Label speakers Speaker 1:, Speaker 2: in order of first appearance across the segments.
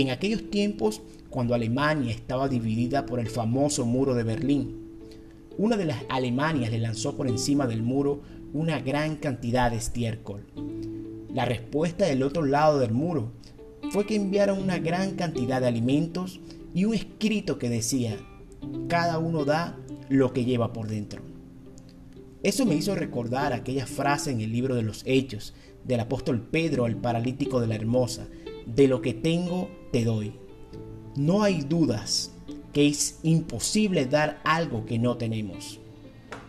Speaker 1: en aquellos tiempos cuando Alemania estaba dividida por el famoso muro de Berlín. Una de las Alemanias le lanzó por encima del muro una gran cantidad de estiércol. La respuesta del otro lado del muro fue que enviaron una gran cantidad de alimentos y un escrito que decía, cada uno da lo que lleva por dentro. Eso me hizo recordar aquella frase en el libro de los Hechos del apóstol Pedro al paralítico de la Hermosa, de lo que tengo te doy. No hay dudas que es imposible dar algo que no tenemos.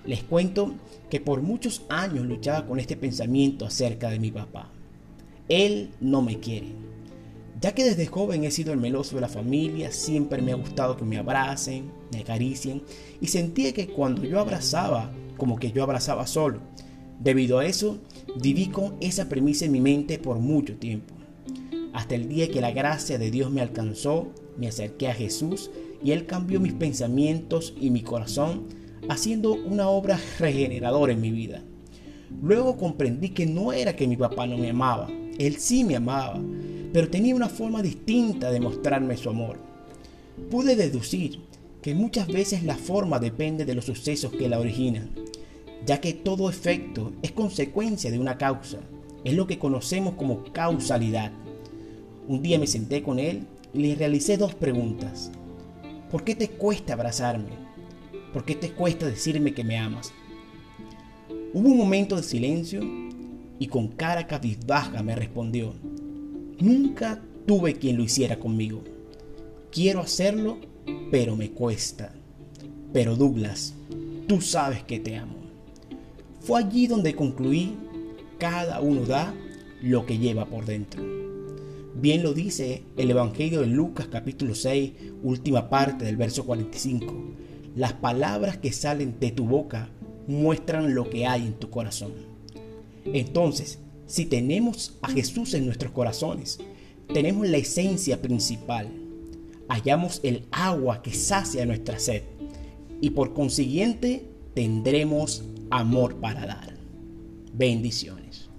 Speaker 1: Les cuento que por muchos años luchaba con este pensamiento acerca de mi papá. Él no me quiere. Ya que desde joven he sido el meloso de la familia, siempre me ha gustado que me abracen, me acaricien y sentía que cuando yo abrazaba, como que yo abrazaba solo. Debido a eso, viví con esa premisa en mi mente por mucho tiempo. Hasta el día que la gracia de Dios me alcanzó, me acerqué a Jesús y Él cambió mis pensamientos y mi corazón, haciendo una obra regeneradora en mi vida. Luego comprendí que no era que mi papá no me amaba, Él sí me amaba, pero tenía una forma distinta de mostrarme su amor. Pude deducir que muchas veces la forma depende de los sucesos que la originan, ya que todo efecto es consecuencia de una causa, es lo que conocemos como causalidad. Un día me senté con él y le realicé dos preguntas. ¿Por qué te cuesta abrazarme? ¿Por qué te cuesta decirme que me amas? Hubo un momento de silencio y con cara cabizbaja me respondió, Nunca tuve quien lo hiciera conmigo. Quiero hacerlo, pero me cuesta. Pero Douglas, tú sabes que te amo. Fue allí donde concluí, cada uno da lo que lleva por dentro. Bien lo dice el Evangelio de Lucas capítulo 6, última parte del verso 45. Las palabras que salen de tu boca muestran lo que hay en tu corazón. Entonces, si tenemos a Jesús en nuestros corazones, tenemos la esencia principal. Hallamos el agua que sacia nuestra sed y por consiguiente tendremos amor para dar. Bendiciones.